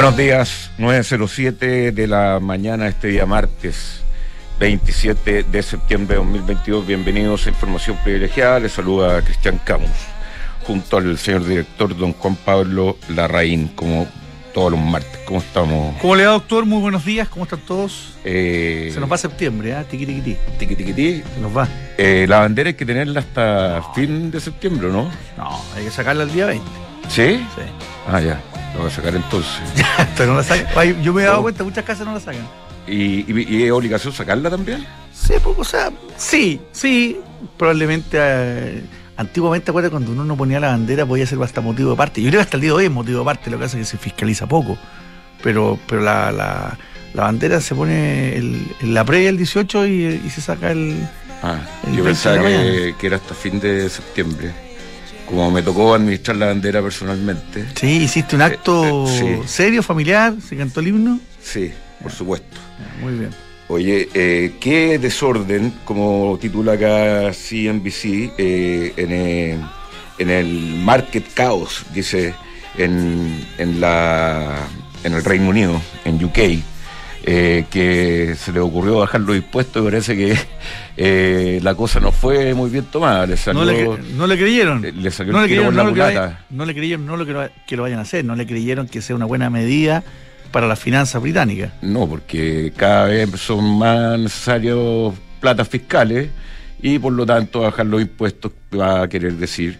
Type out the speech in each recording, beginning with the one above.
Buenos días, 9.07 de la mañana este día martes 27 de septiembre de 2022. Bienvenidos a Información Privilegiada. Les saluda Cristian Camus, junto al señor director don Juan Pablo Larraín, como todos los martes. ¿Cómo estamos? ¿Cómo le va, doctor? Muy buenos días, ¿cómo están todos? Eh, Se nos va septiembre, ¿eh? Tiqui, tiqui, tiqui. tiqui. Se nos va. Eh, la bandera hay que tenerla hasta fin de septiembre, ¿no? No, hay que sacarla el día 20. ¿Sí? Sí. Ah, ya. Lo voy a sacar entonces. Pero no la sacan. Yo me he dado cuenta, muchas casas no la sacan. ¿Y, y, y es obligación sacarla también? Sí, pues, o sea, sí, sí. Probablemente, eh, antiguamente, acuérdate, cuando uno no ponía la bandera podía ser hasta motivo de parte. Yo creo que hasta el día de hoy es motivo de parte, lo que pasa es que se fiscaliza poco. Pero, pero la, la, la bandera se pone el, en la previa el 18 y, y se saca el... Ah, El yo 20 pensaba que era hasta fin de septiembre. Como me tocó administrar la bandera personalmente. Sí, hiciste un acto Eh, sí. serio, familiar, se cantó el himno. Sí, por supuesto. Muy bien. Oye, eh, qué desorden, como titula acá CNBC, eh, en, eh, en el Market Chaos, dice, en, en, la, en el Reino Unido, en UK, eh, que se le ocurrió bajar los impuestos y parece que eh, la cosa no fue muy bien tomada. Le salió, No le, cre- no le creyeron. eh, le salió no le creyeron, la no, vaya- no le creyeron, no lo que, lo, que lo vayan a hacer, no le creyeron que sea una buena medida para las finanzas británicas. No, porque cada vez son más necesarios platas fiscales y por lo tanto bajar los impuestos va a querer decir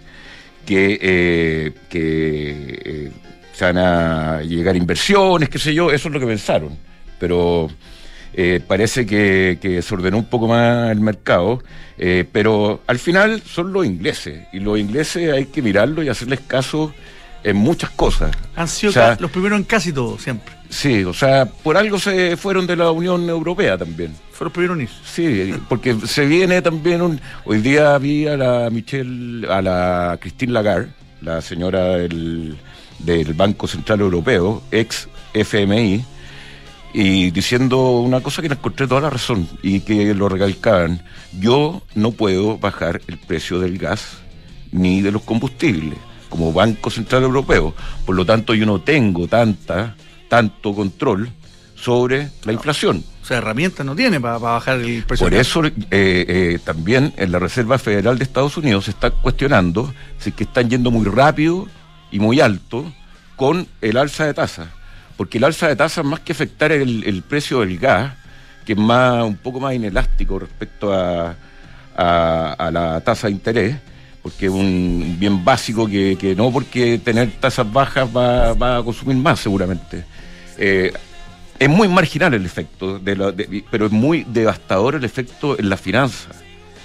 que, eh, que eh, se van a llegar inversiones, qué sé yo, eso es lo que pensaron. Pero eh, parece que, que se ordenó un poco más el mercado, eh, pero al final son los ingleses y los ingleses hay que mirarlos y hacerles caso en muchas cosas. Han sido O sea, ca- los primeros en casi todo, siempre. Sí, o sea, por algo se fueron de la Unión Europea también. Fueron los primeros. Sí, porque se viene también un... Hoy día vi a la Michelle, a la Christine Lagarde, la señora del, del Banco Central Europeo, ex FMI, y diciendo una cosa que le encontré toda la razón y que lo recalcaban. Yo no puedo bajar el precio del gas ni de los combustibles como Banco Central Europeo. Por lo tanto, yo no tengo tanta, tanto control sobre la inflación. O sea, herramientas no tiene para bajar el precio. Por eso eh, eh, también en la Reserva Federal de Estados Unidos se está cuestionando si es que están yendo muy rápido y muy alto con el alza de tasas. Porque el alza de tasas, más que afectar el, precio del gas, que es más, un poco más inelástico respecto a, la tasa de interés, porque es un bien básico que, no porque tener tasas bajas va, a consumir más seguramente. Eh, es muy marginal el efecto, la- pero es muy devastador el efecto en las finanzas.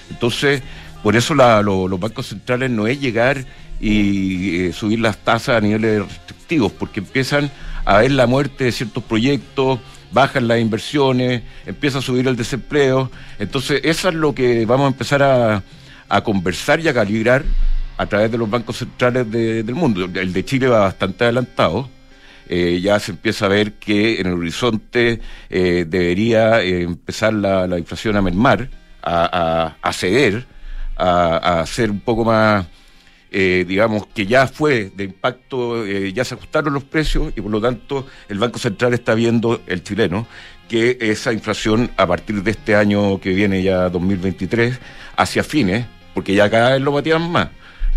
Entonces, por eso la- lo- los bancos centrales no es llegar y eh, subir las tasas a niveles restrictivos, porque empiezan a ver la muerte de ciertos proyectos, bajan las inversiones, empieza a subir el desempleo. Entonces, eso es lo que vamos a empezar a, a conversar y a calibrar a través de los bancos centrales de- del mundo. El de Chile va bastante adelantado eh, ya se empieza a ver que en el horizonte eh, debería eh, empezar la, la inflación a mermar, a, a- a ceder, a, a ser un poco más, eh, digamos, que ya fue de impacto, eh, ya se ajustaron los precios y por lo tanto el Banco Central está viendo, el chileno, que esa inflación a partir de este año que viene ya 2023, hacia fines, porque ya cada vez lo batían más,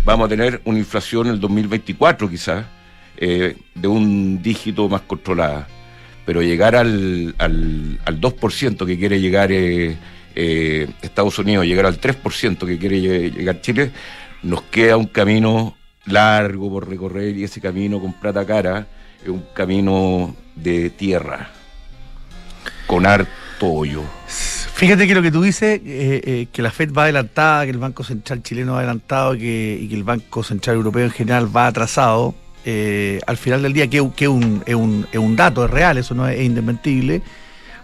vamos a tener una inflación en el 2024 quizás, eh, de un dígito más controlada. Pero llegar al, al, al 2% que quiere llegar Estados Unidos, llegar al 3% que quiere lle- llegar Chile, nos queda un camino largo por recorrer y ese camino con plata cara es un camino de tierra, con harto hoyo. Fíjate que lo que tú dices, eh, eh, que la Fed va adelantada, que el Banco Central chileno va adelantado y que, el Banco Central Europeo en general va atrasado, eh, al final del día, que, que un, es, un, es un dato, es real, eso no es, es indesmentible,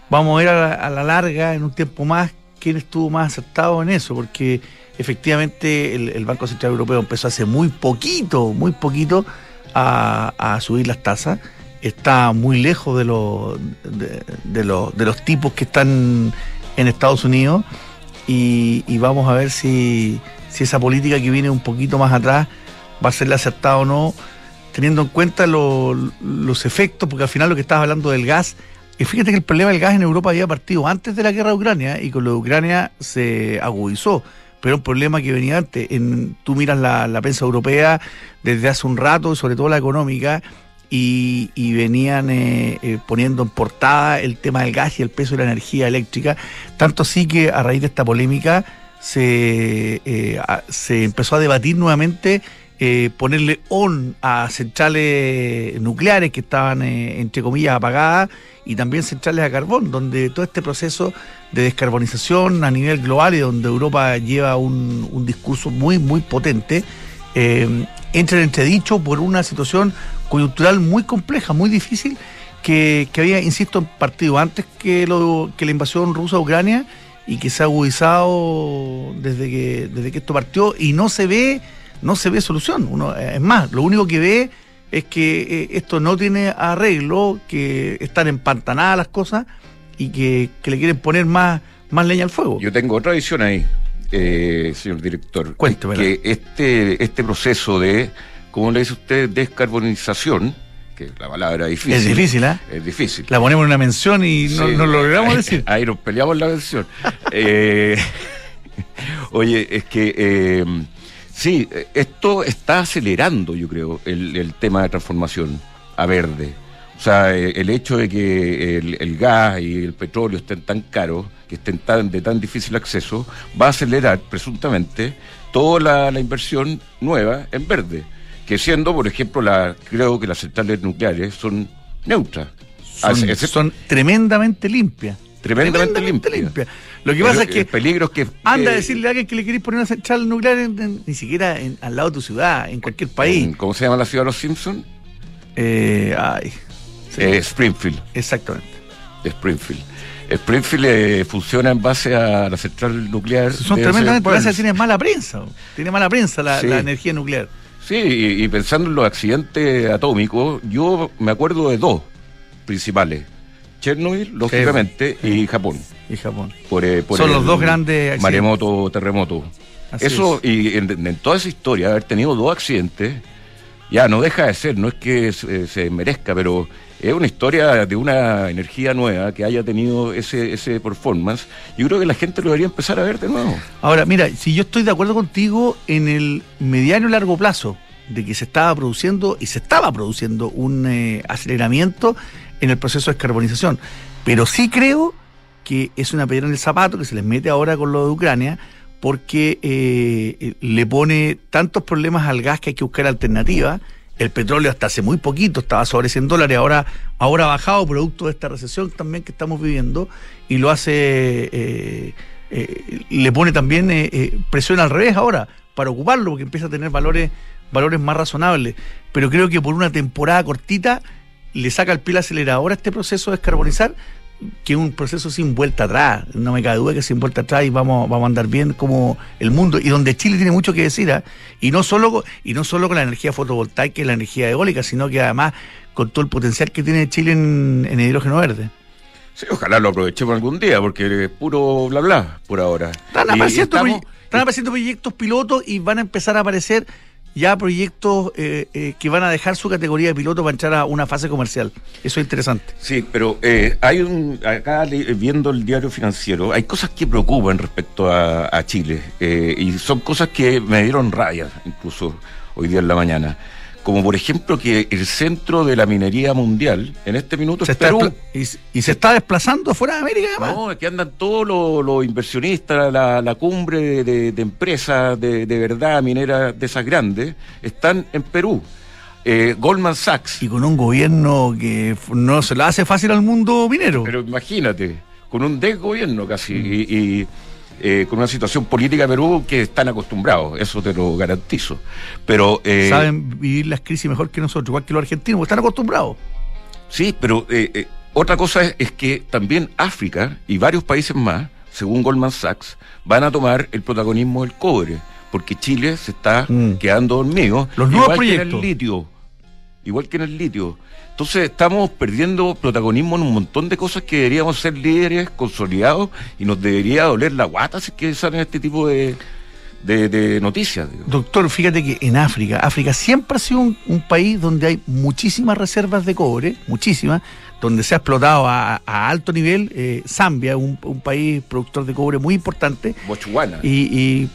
vamos a ver a la larga, en un tiempo más, quién estuvo más acertado en eso, porque efectivamente el, Banco Central Europeo empezó hace muy poquito, muy poquito a, a subir las tasas. Está muy lejos de, los de, de de los tipos que están en Estados Unidos y, vamos a ver si, si esa política que viene un poquito más atrás va a ser la acertada o no, teniendo en cuenta los efectos, porque al final lo que estabas hablando del gas, y fíjate que el problema del gas en Europa había partido antes de la guerra de Ucrania y con lo de Ucrania se agudizó pero un problema que venía antes. En, tú miras la, la, prensa europea desde hace un rato, sobre todo la económica, y, venían eh, eh, poniendo en portada el tema del gas y el peso de la energía eléctrica. Tanto así que a raíz de esta polémica se, eh, se empezó a debatir nuevamente ponerle on a centrales nucleares que estaban, entre comillas, apagadas y también centrales a carbón, donde todo este proceso de descarbonización a nivel global y donde Europa lleva un, discurso muy, muy potente, entra en entredicho por una situación coyuntural muy compleja, muy difícil, que, había, insisto, partido antes que, lo, que la invasión rusa a Ucrania y que se ha agudizado desde que, desde que esto partió y no se ve, no se ve solución. Uno, es más, lo único que ve es que eh, esto no tiene arreglo, que están empantanadas las cosas y que, le quieren poner más, más leña al fuego. Yo tengo otra visión ahí, eh, señor director. Cuénteme. Que este, este proceso de como le dice usted, descarbonización, que la palabra es difícil. Es difícil, ¿eh? Es difícil. La ponemos en una mención y no, lo logramos decir. Ahí nos peleamos la mención. eh, oye, es que eh, sí, esto está acelerando, yo creo, el, tema de transformación a verde. O sea, eh, el hecho de que el, gas y el petróleo estén tan caros, que estén tan, de tan difícil acceso, va a acelerar presuntamente toda la inversión nueva en verde que siendo, por ejemplo, la, creo que las centrales nucleares son neutras. Son, tremendamente limpias. Tremendamente, limpias. Lo que pasa es que. Peligros que. Anda a decirle a alguien que le queréis poner una central nuclear ni siquiera al lado de tu ciudad, en cualquier país. ¿Cómo se llama la ciudad de los Simpsons? Eh, ay. Eh, Springfield. Exactamente. Springfield. Springfield eh, funciona en base a la central nuclear. Son tremendamente. Gracias, tiene mala prensa. Tiene mala prensa la energía nuclear. Sí, y, pensando en los accidentes atómicos, yo me acuerdo de dos principales. Chernobyl, lógicamente, y Japón. Y Japón. Eh, Son los dos grandes Maremoto, terremoto. Eso, y en, toda esa historia, haber tenido dos accidentes, ya no deja de ser, no es que se merezca, pero es una historia de una energía nueva que haya tenido ese, ese performance. Yo creo que la gente lo debería empezar a ver de nuevo. Ahora, mira, si yo estoy de acuerdo contigo en el mediano y largo plazo de que se estaba produciendo y se estaba produciendo un eh, aceleramiento en el proceso de descarbonización, pero sí creo que es una piedra en el zapato que se les mete ahora con lo de Ucrania porque eh, le pone tantos problemas al gas que hay que buscar alternativas el petróleo hasta hace muy poquito estaba sobre 100 dólares, ahora, ahora ha bajado producto de esta recesión también que estamos viviendo y lo hace, eh, eh, le pone también eh, presión al revés ahora para ocuparlo porque empieza a tener valores, valores más razonables. Pero creo que por una temporada cortita le saca el pie acelerador a este proceso de descarbonizar que es un proceso sin vuelta atrás, no me cabe duda que sin vuelta atrás y vamos, vamos a andar bien como el mundo y donde Chile tiene mucho que decir, ¿ah? y no solo y no solo con la energía fotovoltaica y la energía eólica, sino que además con todo el potencial que tiene Chile en, en hidrógeno verde. Sí, ojalá lo aprovechemos algún día, porque es puro bla bla por ahora. Están están apareciendo proyectos pilotos y van a empezar a aparecer ya proyectos eh, eh, que van a dejar su categoría de piloto para entrar a una fase comercial. Eso es interesante. Sí, pero eh, hay un, acá viendo el diario financiero, hay cosas que preocupan respecto a, a Chile y son cosas que me dieron raya incluso hoy día en la mañana como por ejemplo que el centro de la minería mundial en este minuto es Perú. Y, se está desplazando fuera de América además. No, es que andan todos los, inversionistas, la, cumbre de, empresas de, verdad mineras de esas grandes, están en Perú. Eh, Goldman Sachs. Y con un gobierno que no se le hace fácil al mundo minero. Pero imagínate, con un desgobierno casi. y eh, con una situación política de Perú que están acostumbrados, eso te lo garantizo. Pero eh, saben vivir las crisis mejor que nosotros, igual que los argentinos, porque están acostumbrados. Sí, pero eh, otra cosa es, que también África y varios países más, según Goldman Sachs, van a tomar el protagonismo del cobre, porque Chile se está mm. quedando dormido. Los nuevos proyectos. el litio, igual que en el litio. Entonces estamos perdiendo protagonismo en un montón de cosas que deberíamos ser líderes consolidados y nos debería doler la guata si que salen este tipo de, de, noticias. Doctor, fíjate que en África, África siempre ha sido un, país donde hay muchísimas reservas de cobre, muchísimas, donde se ha explotado a, alto nivel. Eh, Zambia, un, un, país productor de cobre muy importante. Botswana. Y,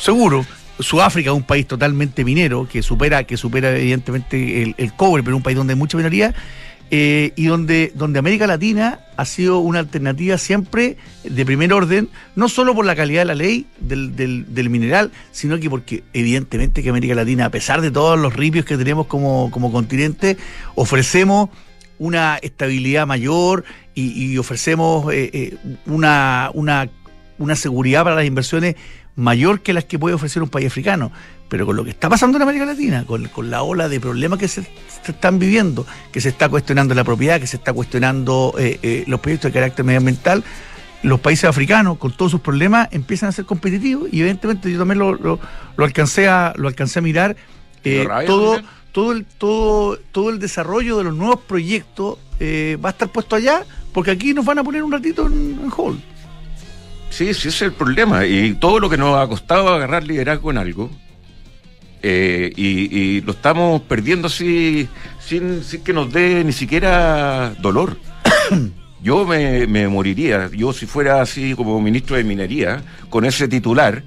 seguro. Sudáfrica, un país totalmente minero, que supera, que supera evidentemente el, cobre, pero un país donde hay mucha minería. Eh, y donde, donde América Latina ha sido una alternativa siempre de primer orden, no solo por la calidad de la ley del, del, mineral, sino que porque evidentemente que América Latina, a pesar de todos los ripios que tenemos como, como continente, ofrecemos una estabilidad mayor y, ofrecemos eh, eh, una, una seguridad para las inversiones mayor que las que puede ofrecer un país africano. Pero con lo que está pasando en América Latina, con, la ola de problemas que se, están viviendo, que se está cuestionando la propiedad, que se está cuestionando eh, eh, los proyectos de carácter medioambiental, los países africanos, con todos sus problemas, empiezan a ser competitivos y evidentemente yo también lo, lo, alcancé, a, lo alcancé a mirar. Eh, todo, todo, el, todo, todo el desarrollo de los nuevos proyectos va a estar puesto allá porque aquí nos van a poner un ratito en, en hold. Sí, sí, ese es el problema. Y todo lo que nos ha costado agarrar liderazgo en algo, eh, y, lo estamos perdiendo así, sin, que nos dé ni siquiera dolor. Yo me, moriría, yo si fuera así como ministro de Minería, con ese titular,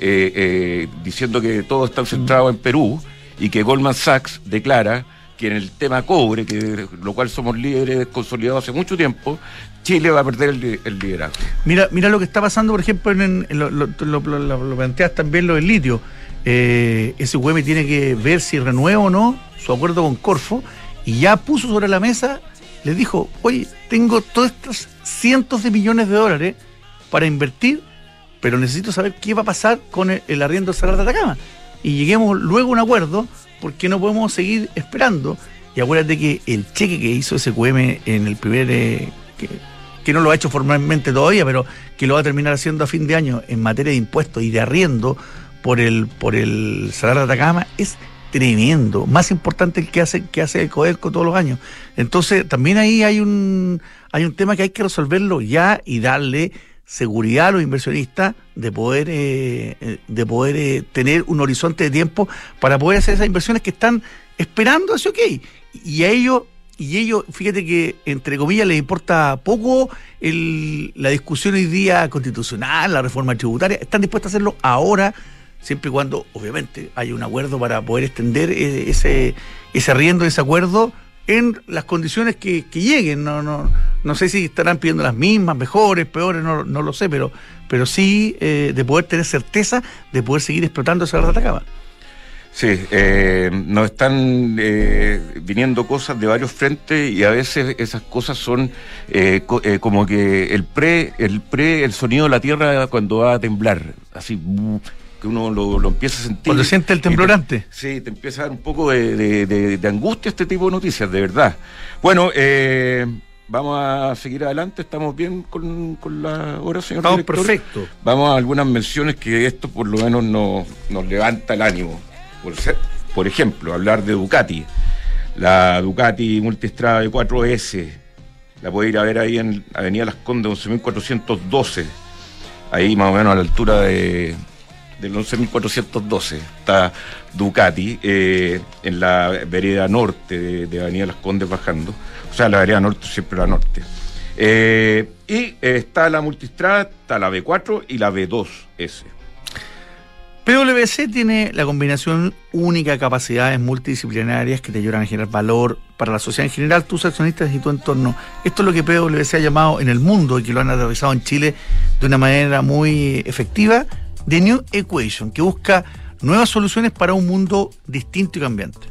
eh, eh, diciendo que todo está centrado en Perú y que Goldman Sachs declara que en el tema cobre, que lo cual somos líderes consolidados hace mucho tiempo, Chile va a perder el, liderazgo. Mira, mira lo que está pasando, por ejemplo, en, lo, lo, planteas también lo del litio eh, ese UEM tiene que ver si renueva o no su acuerdo con Corfo y ya puso sobre la mesa, les dijo, oye, tengo todos estos cientos de millones de dólares para invertir, pero necesito saber qué va a pasar con el, arriendo de Salar de Atacama. Y lleguemos luego a un acuerdo porque no podemos seguir esperando. Y acuérdate que el cheque que hizo ese QM en el primer... Eh, que, no lo ha hecho formalmente todavía, pero que lo va a terminar haciendo a fin de año en materia de impuestos y de arriendo, por el, por el Salar de Atacama es tremendo, más importante el que hace, que hace el Codelco todos los años. Entonces, también ahí hay un, hay un tema que hay que resolverlo ya y darle seguridad a los inversionistas de poder eh, eh, de poder eh, tener un horizonte de tiempo para poder hacer esas inversiones que están esperando ese ok y a ellos y ellos fíjate que entre comillas les importa poco el, la discusión hoy día constitucional la reforma tributaria están dispuestos a hacerlo ahora siempre y cuando, obviamente, hay un acuerdo para poder extender eh, ese, ese arriendo, ese acuerdo en las condiciones que, lleguen. No, no, no sé si estarán pidiendo las mismas, mejores, peores, no, no lo sé, pero, pero sí eh, de poder tener certeza de poder seguir explotando esa de Atacama. Sí, eh, nos están eh, viniendo cosas de varios frentes y a veces esas cosas son como que el pre, el pre, el sonido de la tierra cuando va a temblar, así que uno lo, empieza a sentir. Cuando siente el temblorante. sí, te empieza a dar un poco de, angustia este tipo de noticias, de verdad. Bueno, eh, vamos a seguir adelante. ¿Estamos bien con, la hora, señor Estamos perfecto. Vamos a algunas menciones que esto por lo menos nos, nos levanta el ánimo. Por, ejemplo, hablar de Ducati. La Ducati Multistrada de 4S. La puede ir a ver ahí en Avenida Las Condes, 11.412. Ahí más o menos a la altura de, del 11.412. Está Ducati eh, en la vereda norte de, Avenida Las Condes bajando. O sea, la vereda norte siempre la norte. Eh, y eh, está la multistrada, está la B4 y la B2S. PwC tiene la combinación única de capacidades multidisciplinarias que te ayudan a generar valor para la sociedad en general, tus accionistas y tu entorno. Esto es lo que PwC ha llamado en el mundo y que lo han realizado en Chile de una manera muy efectiva, The New Equation, que busca nuevas soluciones para un mundo distinto y cambiante.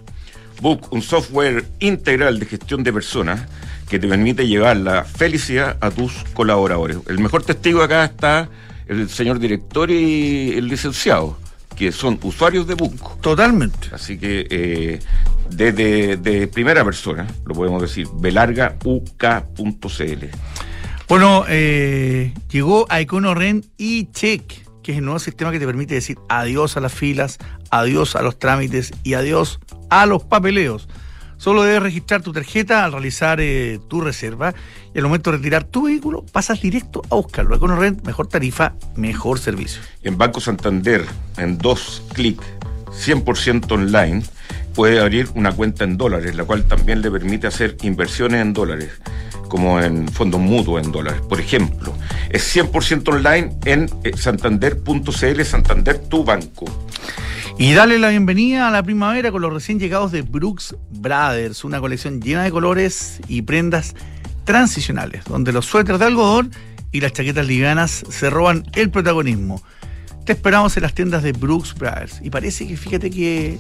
Book, un software integral de gestión de personas que te permite llevar la felicidad a tus colaboradores. El mejor testigo acá está el señor director y el licenciado, que son usuarios de Book. Totalmente. Así que eh, desde de primera persona, lo podemos decir, belargauk.cl. Bueno, eh, llegó a EconoRen y Check que es el nuevo sistema que te permite decir adiós a las filas, adiós a los trámites y adiós a los papeleos. Solo debes registrar tu tarjeta al realizar eh, tu reserva y al momento de retirar tu vehículo pasas directo a buscarlo. EconoRent, mejor tarifa, mejor servicio. En Banco Santander, en dos clics, 100% online, puede abrir una cuenta en dólares, la cual también le permite hacer inversiones en dólares, como en fondos mutuos en dólares. Por ejemplo, es 100% online en eh, santander.cl, Santander, tu banco. Y dale la bienvenida a la primavera con los recién llegados de Brooks Brothers, una colección llena de colores y prendas transicionales, donde los suéteres de algodón y las chaquetas livianas se roban el protagonismo. Te esperamos en las tiendas de Brooks Brothers. Y parece que, fíjate que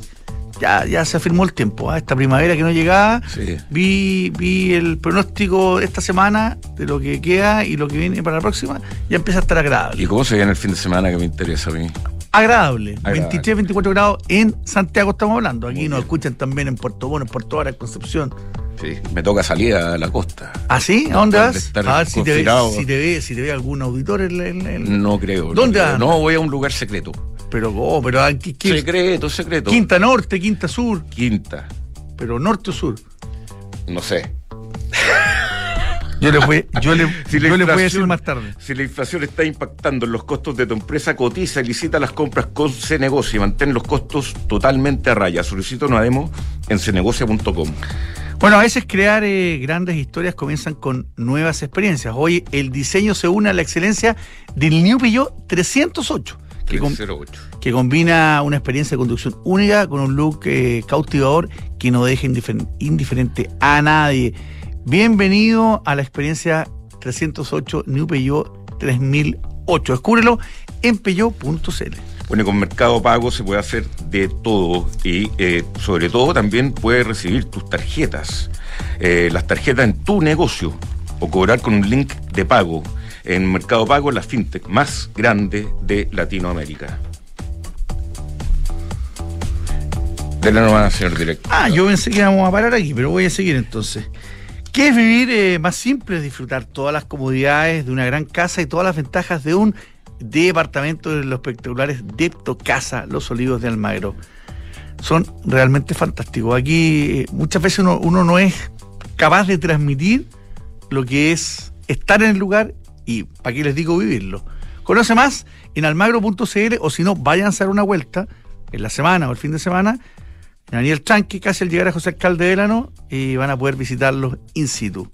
ya, ya se afirmó el tiempo. ¿ah? Esta primavera que no llegaba, vi, vi el pronóstico esta semana de lo que queda y lo que viene para la próxima, ya empieza a estar agradable. ¿Y cómo se viene el fin de semana que me interesa a mí? Agradable. 23, 24 grados en Santiago estamos hablando. Aquí nos escuchan también en Puerto Bueno, en Puerto Vara, en Concepción. Sí, me toca salir a la costa. ¿Ah, sí? ¿A dónde vas? A ver si te, ve, si, te ve, si te ve algún auditor. En, No creo. ¿Dónde vas? No, voy a un lugar secreto. Pero, oh, pero aquí, secreto, secreto. Quinta Norte, Quinta Sur. Quinta. Pero Norte o Sur. No sé. Yo le voy, yo le, voy a decir más tarde. Si la inflación está impactando en los costos de tu empresa, cotiza y licita las compras con Cenegocia y mantén los costos totalmente a raya. Solicita una demo en cenegocia.com. Bueno, a veces crear eh, grandes historias comienzan con nuevas experiencias. Hoy el diseño se une a la excelencia del New Peugeot 308. Que, que combina una experiencia de conducción única con un look eh, cautivador que no deja indiferente a nadie. Bienvenido a la experiencia 308 New Peugeot 3008. Descúbrelo en peugeot.cl. Bueno, con Mercado Pago se puede hacer de todo y eh, sobre todo también puedes recibir tus tarjetas, eh, las tarjetas en tu negocio o cobrar con un link de pago en Mercado Pago, la fintech más grande de Latinoamérica. De la nueva, señor director. Ah, yo pensé que íbamos a parar aquí, pero voy a seguir entonces. ¿Qué es vivir eh, más simple? Disfrutar todas las comodidades de una gran casa y todas las ventajas de un departamento de los espectaculares Depto Casa Los Olivos de Almagro. Son realmente fantásticos. Aquí eh, muchas veces uno, uno no es capaz de transmitir lo que es estar en el lugar y, para qué les digo, vivirlo. Conoce más en almagro.cl o si no, vayan a hacer una vuelta en la semana o el fin de semana Daniel Tranqui, casi al llegar a José Alcalde Delano, y van a poder visitarlos in situ.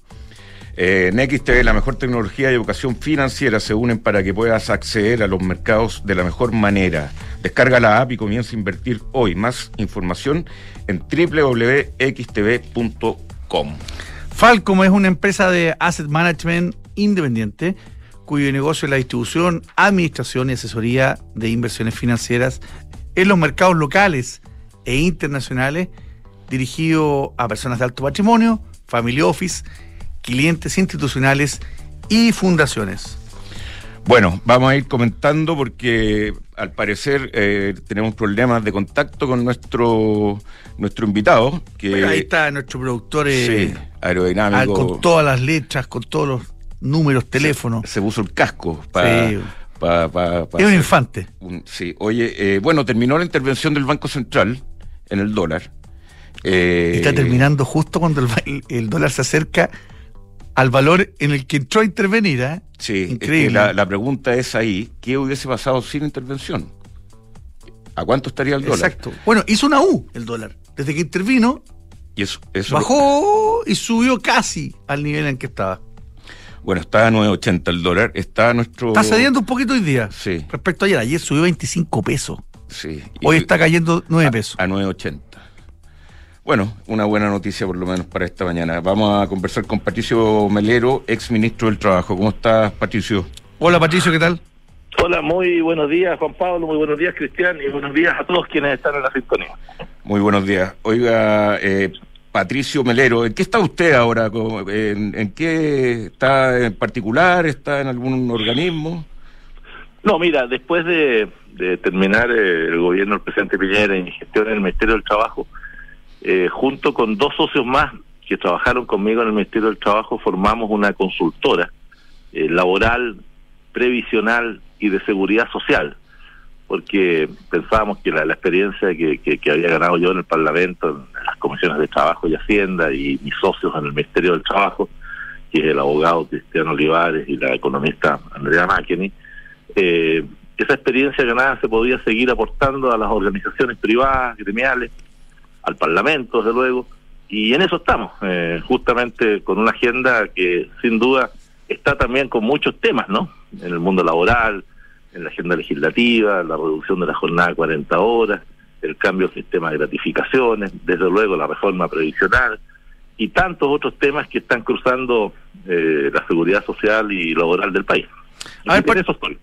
Eh, en XTV, la mejor tecnología y educación financiera se unen para que puedas acceder a los mercados de la mejor manera. Descarga la app y comienza a invertir hoy. Más información en www.xtv.com. Falcom es una empresa de asset management independiente cuyo negocio es la distribución, administración y asesoría de inversiones financieras en los mercados locales e internacionales dirigido a personas de alto patrimonio, family office, clientes institucionales y fundaciones. Bueno, vamos a ir comentando porque al parecer eh, tenemos problemas de contacto con nuestro nuestro invitado. Que, ahí está nuestro productor eh, aerodinámico. con todas las letras, con todos los números, teléfonos. Se, puso el casco para... es un infante. sí, oye, eh, bueno, terminó la intervención del Banco Central en el dólar. Eh, Está terminando justo cuando el, dólar se acerca al valor en el que entró a intervenir. ¿eh? Sí, Increíble. la, la, pregunta es ahí, ¿qué hubiese pasado sin intervención? ¿A cuánto estaría el dólar? Exacto. Bueno, hizo una U el dólar. Desde que intervino, y eso, eso bajó y subió casi al nivel en que estaba. Bueno, está a 9.80 el dólar. Está nuestro. Está cediendo un poquito hoy día. Sí. Respecto a ayer. Ayer subió 25 pesos. Sí. Hoy está cayendo 9 pesos. A, 9.80. Bueno, una buena noticia por lo menos para esta mañana. Vamos a conversar con Patricio Melero, ex ministro del Trabajo. ¿Cómo estás, Patricio? Hola, Patricio, ¿qué tal? Hola, muy buenos días, Juan Pablo, muy buenos días, Cristian, y buenos días a todos quienes están en la sintonía. Muy buenos días. Oiga, eh, Patricio Melero, ¿en qué está usted ahora? ¿En, ¿En, qué está en particular? ¿Está en algún organismo? No, mira, después de, terminar eh, el gobierno del presidente Piñera en gestión en el Ministerio del Trabajo, eh, junto con dos socios más que trabajaron conmigo en el Ministerio del Trabajo, formamos una consultora eh, laboral, previsional y de seguridad social. porque pensábamos que la, experiencia que, que, había ganado yo en el Parlamento, en las comisiones de Trabajo y Hacienda y mis socios en el Ministerio del Trabajo, que es el abogado Cristiano Olivares y la economista Andrea Macchini, eh, esa experiencia ganada se podía seguir aportando a las organizaciones privadas, gremiales, al Parlamento, desde luego, y en eso estamos, eh, justamente con una agenda que sin duda está también con muchos temas, ¿no? En el mundo laboral, en la agenda legislativa, la reducción de la jornada a 40 horas, el cambio del sistema de gratificaciones, desde luego la reforma previsional y tantos otros temas que están cruzando eh, la seguridad social y laboral del país. A ver, por eso estoy.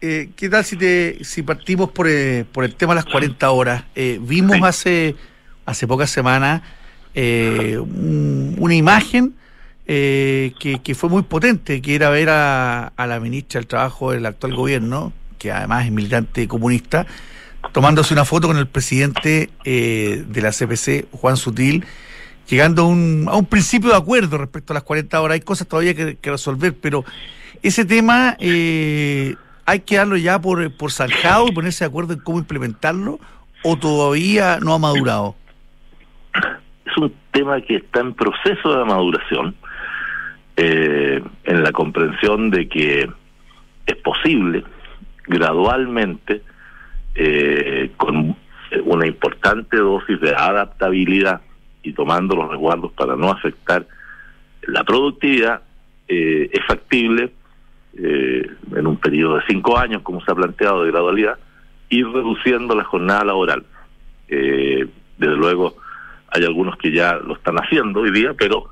Eh, ¿Qué tal si te si partimos por, eh, por el tema de las 40 horas? vimos hace hace pocas semanas una imagen eh, que, fue muy potente, que era ver a, la ministra del Trabajo del actual gobierno, que además es militante comunista, tomándose una foto con el presidente eh, de la CPC, Juan Sutil, llegando a un, a un principio de acuerdo respecto a las 40 horas. Hay cosas todavía que, resolver, pero ese tema eh, hay que darlo ya por, por zanjado y ponerse de acuerdo en cómo implementarlo, o todavía no ha madurado. Es un tema que está en proceso de maduración eh, en la comprensión de que es posible gradualmente, eh, con una importante dosis de adaptabilidad y tomando los resguardos para no afectar la productividad, eh, es factible en un periodo de cinco años, como se ha planteado de gradualidad, ir reduciendo la jornada laboral. desde luego, hay algunos que ya lo están haciendo hoy día, pero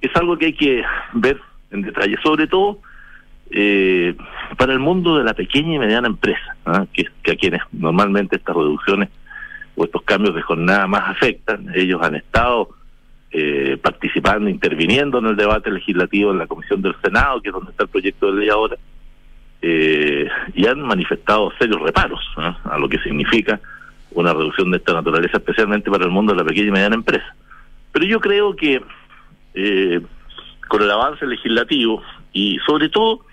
es algo que hay que ver en detalle, sobre todo eh, para el mundo de la pequeña y mediana empresa, ¿ah? que, a quienes normalmente estas reducciones o estos cambios de jornada más afectan. Ellos han estado eh, participando, interviniendo en el debate legislativo en la Comisión del Senado, que es donde está el proyecto de ley ahora, eh, y han manifestado serios reparos a lo que significa una reducción de esta naturaleza, especialmente para el mundo de la pequeña y mediana empresa. Pero yo creo que eh, con el avance legislativo y sobre todo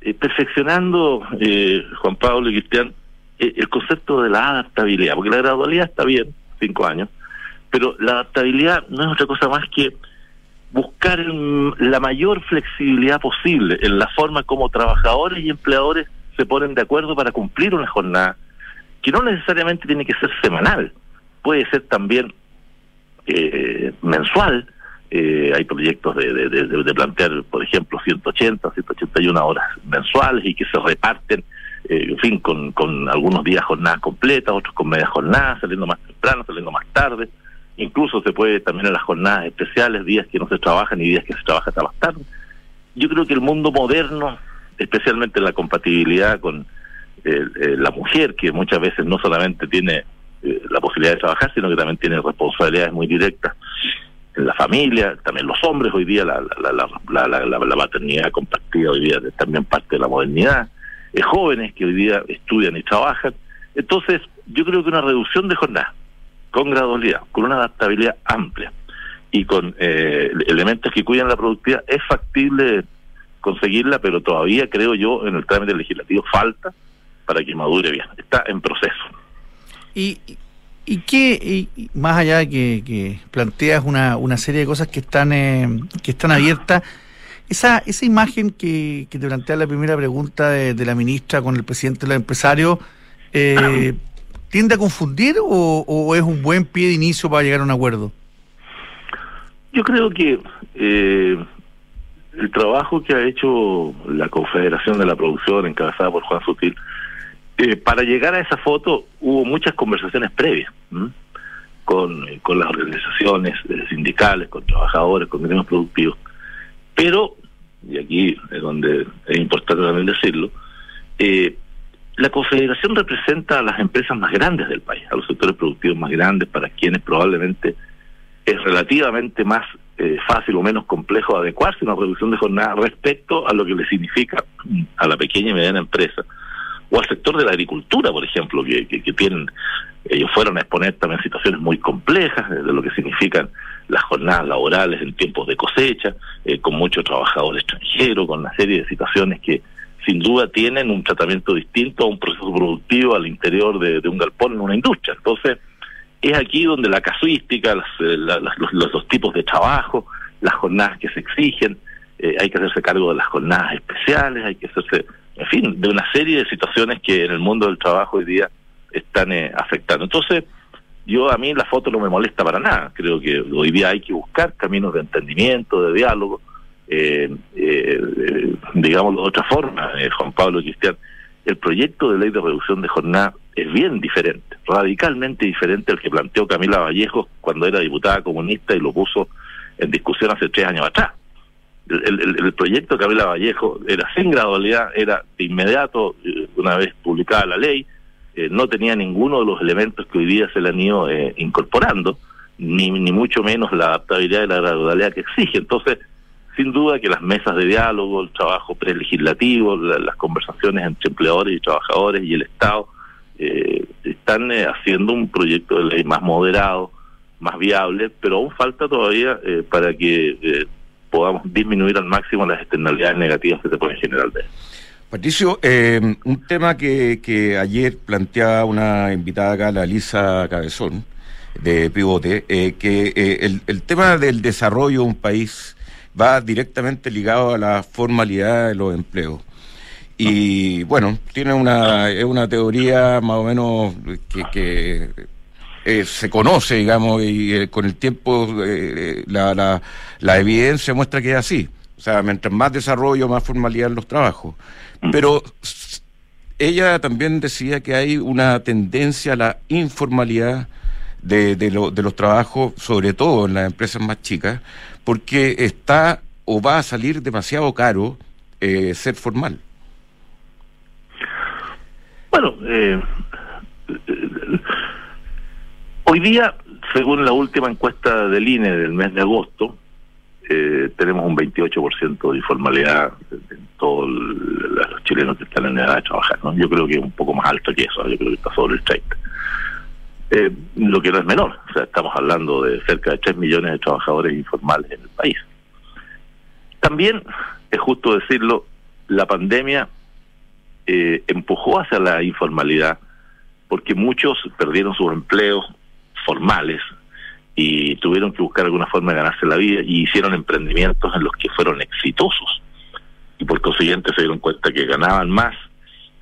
eh, perfeccionando, eh, Juan Pablo y Cristian, eh, el concepto de la adaptabilidad, porque la gradualidad está bien, cinco años, pero la adaptabilidad no es otra cosa más que buscar la mayor flexibilidad posible en la forma como trabajadores y empleadores se ponen de acuerdo para cumplir una jornada, que no necesariamente tiene que ser semanal, puede ser también mensual, eh, hay proyectos de, de, plantear, por ejemplo, 180, 181 horas mensuales y que se reparten, eh, en fin, con, con algunos días jornadas completas, otros con media jornada, saliendo más temprano, saliendo más tarde. Incluso se puede también en las jornadas especiales, días que no se trabajan y días que se trabaja hasta más tarde. Yo creo que el mundo moderno, especialmente la compatibilidad con eh, la mujer, que muchas veces no solamente tiene la posibilidad de trabajar, sino que también tiene responsabilidades muy directas la familia, también los hombres hoy día, la, la, la, la, maternidad compartida hoy día es también parte de la modernidad, eh, jóvenes que hoy día estudian y trabajan. Entonces, yo creo que una reducción de jornada, con gradualidad, con una adaptabilidad amplia y con eh, elementos que cuidan la productividad, es factible conseguirla, pero todavía creo yo en el trámite legislativo falta para que madure bien. Está en proceso. Y ¿Y qué, más allá de que, planteas una, una, serie de cosas que están, eh, que están abiertas, esa, esa imagen que, que te plantea la primera pregunta de, la ministra con el presidente de los empresarios, eh, ¿tiende a confundir o, es un buen pie de inicio para llegar a un acuerdo? Yo creo que eh, el trabajo que ha hecho la Confederación de la Producción, encabezada por Juan Sutil, eh, para llegar a esa foto hubo muchas conversaciones previas con, con las organizaciones eh, sindicales, con trabajadores, con gremios productivos. Pero, y aquí es donde es importante también decirlo, eh, la Confederación representa a las empresas más grandes del país, a los sectores productivos más grandes, para quienes probablemente es relativamente más fácil o menos complejo adecuarse a una reducción de jornada respecto a lo que le significa a la pequeña y mediana empresa. O al sector de la agricultura, por ejemplo, que, tienen, ellos fueron a exponer también situaciones muy complejas de lo que significan las jornadas laborales en tiempos de cosecha, eh, con mucho trabajador extranjero, con una serie de situaciones que sin duda tienen un tratamiento distinto a un proceso productivo al interior de, un galpón en una industria. Entonces, es aquí donde la casuística, eh, los, tipos de trabajo, las jornadas que se exigen, eh, hay que hacerse cargo de las jornadas especiales, hay que hacerse, en fin, de una serie de situaciones que en el mundo del trabajo hoy día están eh, afectando. Entonces, yo a mí la foto no me molesta para nada. Creo que hoy día hay que buscar caminos de entendimiento, de diálogo, eh, eh, digámoslo de otra forma, eh, Juan Pablo Cristian. El proyecto de ley de reducción de jornada es bien diferente, radicalmente diferente al que planteó Camila Vallejo cuando era diputada comunista y lo puso en discusión hace tres años atrás. El, proyecto de Camila Vallejo era sin gradualidad, era de inmediato, eh, una vez publicada la ley, eh, no tenía ninguno de los elementos que hoy día se le han ido eh, incorporando, ni, ni mucho menos la adaptabilidad y la gradualidad que exige. Entonces, sin duda que las mesas de diálogo, el trabajo prelegislativo, las conversaciones entre empleadores y trabajadores y el Estado eh, están haciendo un proyecto de ley más moderado, más viable, pero aún falta todavía para que podamos disminuir al máximo las externalidades negativas que se pueden generar de Patricio, eh, un tema que, ayer planteaba una invitada acá, la Lisa Cabezón, de Pivote, eh, que eh, el, tema del desarrollo de un país va directamente ligado a la formalidad de los empleos. Y bueno, tiene una, es una teoría más o menos que, que se conoce, digamos, y con el tiempo la, la, la evidencia muestra que es así. O sea, mientras más desarrollo, más formalidad en los trabajos. Pero ella también decía que hay una tendencia a la informalidad de, de, los trabajos, sobre todo en las empresas más chicas, porque está o va a salir demasiado caro eh, ser formal. Bueno, eh, hoy día, según la última encuesta del INE del mes de agosto, eh, tenemos un 28% de informalidad en todos los chilenos que están en edad de trabajar. ¿no? Yo creo que es un poco más alto que eso, yo creo que está sobre el 30%. Eh, lo que no es menor, o sea, estamos hablando de cerca de 3 millones de trabajadores informales en el país. También, es justo decirlo, la pandemia eh, empujó hacia la informalidad porque muchos perdieron sus empleos formales y tuvieron que buscar alguna forma de ganarse la vida y hicieron emprendimientos en los que fueron exitosos y por consiguiente se dieron cuenta que ganaban más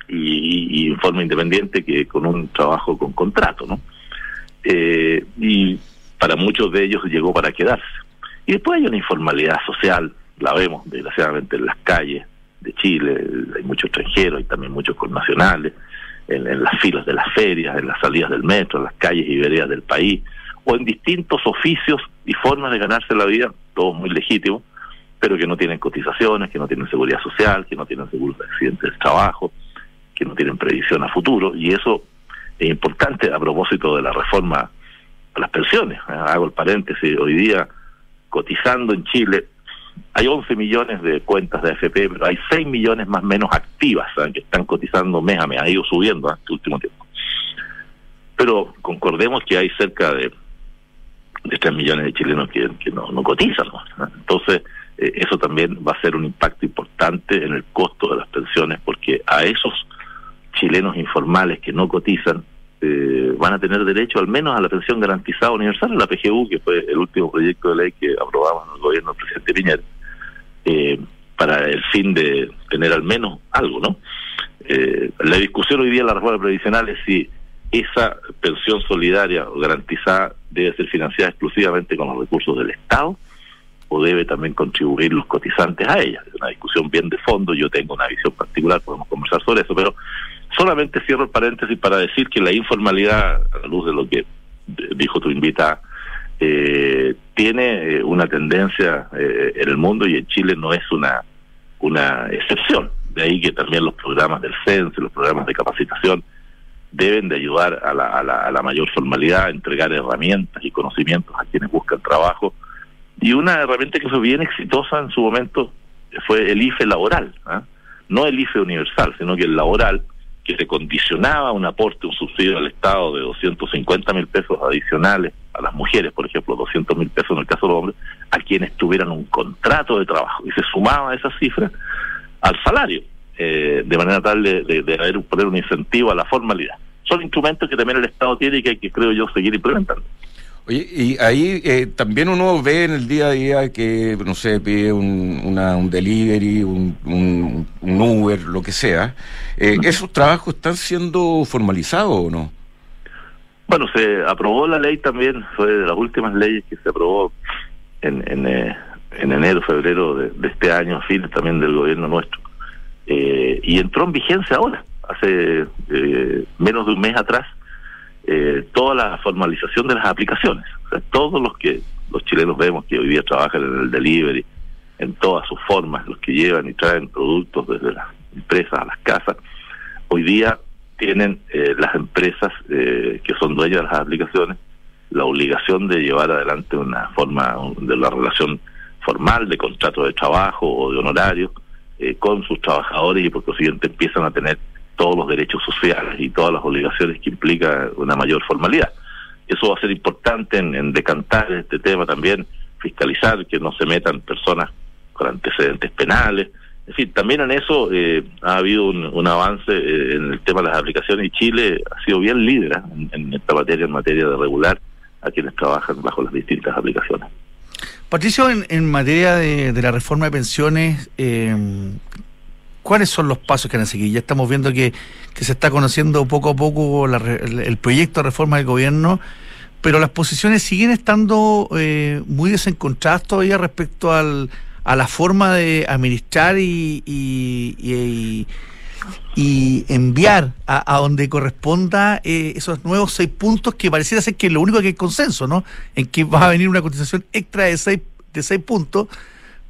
y, en forma independiente que con un trabajo con contrato, ¿no? Eh, y para muchos de ellos llegó para quedarse. Y después hay una informalidad social, la vemos desgraciadamente en las calles de Chile, hay muchos extranjeros y también muchos connacionales, en, en las filas de las ferias, en las salidas del metro, en las calles y veredas del país, o en distintos oficios y formas de ganarse la vida, todos muy legítimos, pero que no tienen cotizaciones, que no tienen seguridad social, que no tienen seguro de accidentes de trabajo, que no tienen previsión a futuro, y eso es importante a propósito de la reforma a las pensiones. ¿eh? Hago el paréntesis, hoy día cotizando en Chile hay 11 millones de cuentas de AFP, pero hay 6 millones más menos activas que están cotizando mes a mes, ha ido subiendo ¿eh? este último tiempo. Pero concordemos que hay cerca de de 3 millones de chilenos que, no, cotizan. Entonces, eh, eso también va a ser un impacto importante en el costo de las pensiones, porque a esos chilenos informales que no cotizan eh, van a tener derecho al menos a la pensión garantizada universal, la PGU, que fue el último proyecto de ley que aprobamos en el gobierno del presidente Piñera, eh, para el fin de tener al menos algo, ¿no? la discusión hoy día en la reforma previsional es si esa pensión solidaria o garantizada debe ser financiada exclusivamente con los recursos del Estado o debe también contribuir los cotizantes a ella. Es una discusión bien de fondo, yo tengo una visión particular, podemos conversar sobre eso, pero solamente cierro paréntesis para decir que la informalidad, a la luz de lo que dijo tu invitada, eh, tiene eh, una tendencia eh, en el mundo y en Chile no es una, una excepción. De ahí que también los programas del CENSE, los programas de capacitación, deben de ayudar a la, a la, mayor formalidad, a entregar herramientas y conocimientos a quienes buscan trabajo. Y una herramienta que fue bien exitosa en su momento fue el IFE laboral, ¿ah? no el IFE universal, sino que el laboral, que se condicionaba un aporte, un subsidio al Estado de 250 mil pesos adicionales a las mujeres, por ejemplo, 200 mil pesos en el caso de los hombres, a quienes tuvieran un contrato de trabajo y se sumaba esa cifra al salario. eh, de manera tal de, de, haber, poner un incentivo a la formalidad. Son instrumentos que también el Estado tiene y que hay que, creo yo, seguir implementando. Oye, y ahí eh, también uno ve en el día a día que, no sé, pide un, una, un delivery, un, un, Uber, lo que sea. Eh, ¿Esos trabajos están siendo formalizados o no? Bueno, se aprobó la ley también, fue de las últimas leyes que se aprobó en, en, eh, en enero, febrero de, este año, fines también del gobierno nuestro. Eh, y entró en vigencia ahora, hace menos de un mes atrás eh, toda la formalización de las aplicaciones. todos los que los chilenos vemos que hoy día trabajan en el delivery, en todas sus formas, los que llevan y traen productos desde las empresas a las casas, hoy día tienen eh, las empresas eh, que son dueñas de las aplicaciones la obligación de llevar adelante una forma de la relación formal de contrato de trabajo o de honorario con sus trabajadores y por consiguiente empiezan a tener todos los derechos sociales y todas las obligaciones que implica una mayor formalidad. Eso va a ser importante en, decantar este tema también, fiscalizar que no se metan personas con antecedentes penales. En fin, también en eso eh, ha habido un, avance eh, en el tema de las aplicaciones y Chile ha sido bien líder ¿eh? en, esta materia, en materia de regular a quienes trabajan bajo las distintas aplicaciones. Patricio, en, materia de, de, la reforma de pensiones, ¿Cuáles son los pasos que han a seguir? Ya estamos viendo que, se está conociendo poco a poco el proyecto de reforma del gobierno, pero las posiciones siguen estando eh, muy desencontradas todavía respecto al, a la forma de administrar y, y, enviar a, donde corresponda eh, esos nuevos seis puntos que pareciera ser que lo único que hay consenso, ¿no? En que va a venir una cotización extra de seis, de seis puntos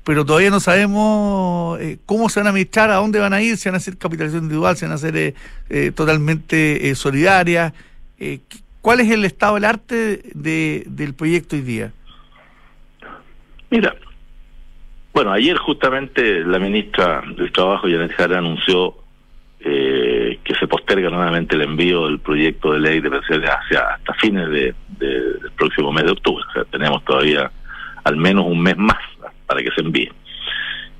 pero todavía no sabemos eh, cómo se van a administrar, a dónde van a ir, si van a hacer capitalización individual, si van a ser eh, eh, totalmente solidarias. ¿Cuál es el estado del arte de, del proyecto hoy día? Mira, bueno, ayer justamente la ministra del Trabajo, Janet Jara, anunció que se posterga nuevamente el envío del proyecto de ley de pensiones hacia hasta fines de, del próximo mes de octubre. O sea, tenemos todavía al menos un mes más para que se envíe.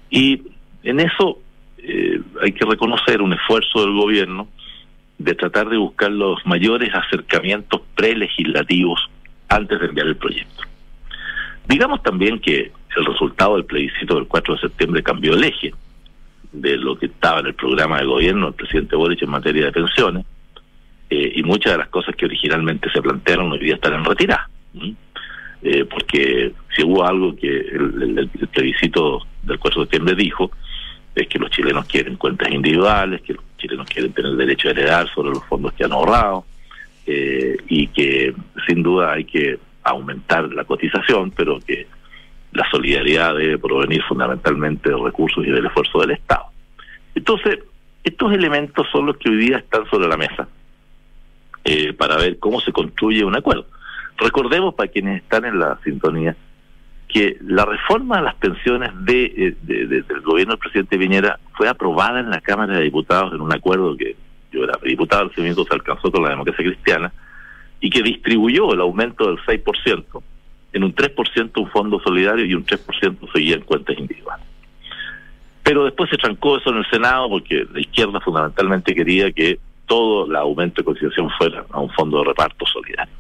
Y en eso eh, hay que reconocer un esfuerzo del gobierno de tratar de buscar los mayores acercamientos prelegislativos antes de enviar el proyecto. Digamos también que el resultado del plebiscito del 4 de septiembre cambió el eje de lo que estaba en el programa de gobierno del presidente Boric en materia de pensiones, eh, y muchas de las cosas que originalmente se plantearon hoy día están en retirada. Eh, porque si hubo algo que el, el, plebiscito del 4 de septiembre dijo, es que los chilenos quieren cuentas individuales, que los chilenos quieren tener el derecho a heredar sobre los fondos que han ahorrado, eh, y que sin duda hay que aumentar la cotización, pero que la solidaridad debe provenir fundamentalmente de recursos y del esfuerzo del Estado. Entonces, estos elementos son los que hoy día están sobre la mesa eh, para ver cómo se construye un acuerdo. Recordemos para quienes están en la sintonía que la reforma a las pensiones de, del gobierno del presidente Piñera fue aprobada en la Cámara de Diputados en un acuerdo que yo era diputado, el seguimiento se alcanzó con la democracia cristiana y que distribuyó el aumento del 6% en un 3% un fondo solidario y un 3% seguía en cuentas individuales. Pero después se trancó eso en el Senado porque la izquierda fundamentalmente quería que todo el aumento de cotización fuera a un fondo de reparto solidario.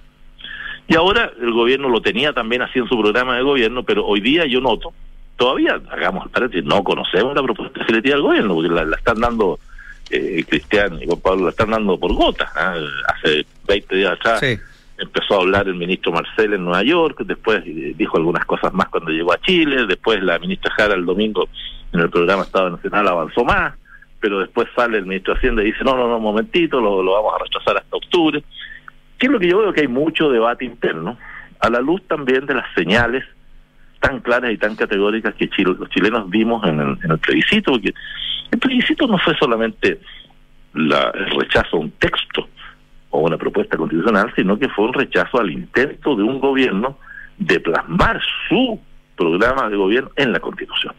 Y ahora el gobierno lo tenía también así en su programa de gobierno, pero hoy día yo noto, todavía, hagamos el no conocemos la propuesta que le tira al gobierno, porque la, están dando eh, Cristian y Juan Pablo, la están dando por gotas. ¿ah? Hace 20 días atrás empezó a hablar el ministro Marcel en Nueva York, después dijo algunas cosas más cuando llegó a Chile, después la ministra Jara el domingo en el programa Estado Nacional avanzó más, pero después sale el ministro de Hacienda y dice, no, no, no, un momentito, lo, lo vamos a rechazar hasta octubre. ¿Qué es lo que yo veo? Que hay mucho debate interno, a la luz también de las señales tan claras y tan categóricas que los chilenos vimos en el, plebiscito, porque el plebiscito no fue solamente la, el rechazo a un texto o una propuesta constitucional, sino que fue un rechazo al intento de un gobierno de plasmar su programa de gobierno en la constitución.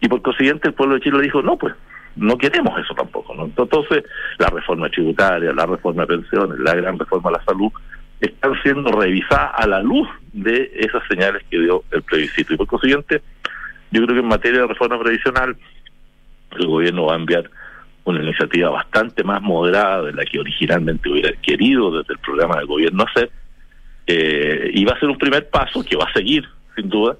Y por consiguiente el pueblo de Chile dijo, no, pues no queremos eso tampoco. ¿no? Entonces, la reforma tributaria, la reforma de pensiones, la gran reforma de la salud, están siendo revisadas a la luz de esas señales que dio el plebiscito. Y por consiguiente, yo creo que en materia de reforma previsional, el gobierno va a enviar una iniciativa bastante más moderada de la que originalmente hubiera querido desde el programa del gobierno hacer, eh, y va a ser un primer paso que va a seguir, sin duda,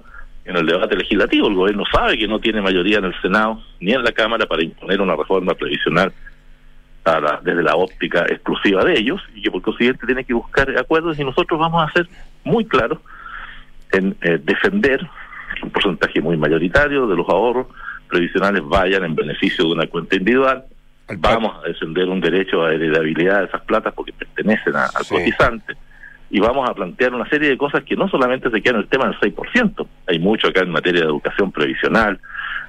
en el debate legislativo. El gobierno sabe que no tiene mayoría en el Senado ni en la Cámara para imponer una reforma previsional desde la óptica exclusiva de ellos y que por consiguiente tiene que buscar acuerdos y nosotros vamos a ser muy claros en eh, defender que un porcentaje muy mayoritario de los ahorros previsionales vayan en beneficio de una cuenta individual. Vamos a defender un derecho a heredabilidad de esas platas porque pertenecen al cotizante y vamos a plantear una serie de cosas que no solamente se quedan en el tema del 6%, hay mucho acá en materia de educación previsional,